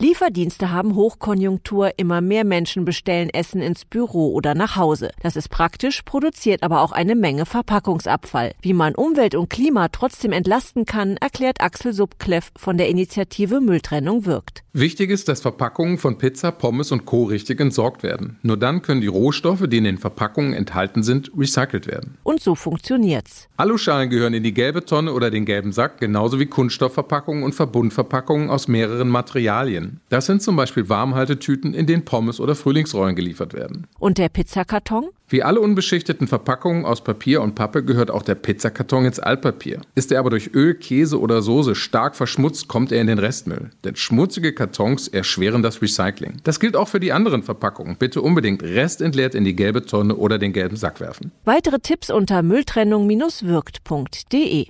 Ли Lieferdienste haben Hochkonjunktur, immer mehr Menschen bestellen Essen ins Büro oder nach Hause. Das ist praktisch, produziert aber auch eine Menge Verpackungsabfall. Wie man Umwelt und Klima trotzdem entlasten kann, erklärt Axel Subkleff von der Initiative Mülltrennung wirkt. Wichtig ist, dass Verpackungen von Pizza, Pommes und Co. richtig entsorgt werden. Nur dann können die Rohstoffe, die in den Verpackungen enthalten sind, recycelt werden. Und so funktioniert's. Aluschalen gehören in die gelbe Tonne oder den gelben Sack, genauso wie Kunststoffverpackungen und Verbundverpackungen aus mehreren Materialien. Das sind zum Beispiel Warmhaltetüten, in denen Pommes oder Frühlingsrollen geliefert werden. Und der Pizzakarton? Wie alle unbeschichteten Verpackungen aus Papier und Pappe gehört auch der Pizzakarton ins Altpapier. Ist er aber durch Öl, Käse oder Soße stark verschmutzt, kommt er in den Restmüll. Denn schmutzige Kartons erschweren das Recycling. Das gilt auch für die anderen Verpackungen. Bitte unbedingt restentleert in die gelbe Tonne oder den gelben Sack werfen. Weitere Tipps unter Mülltrennung-wirkt.de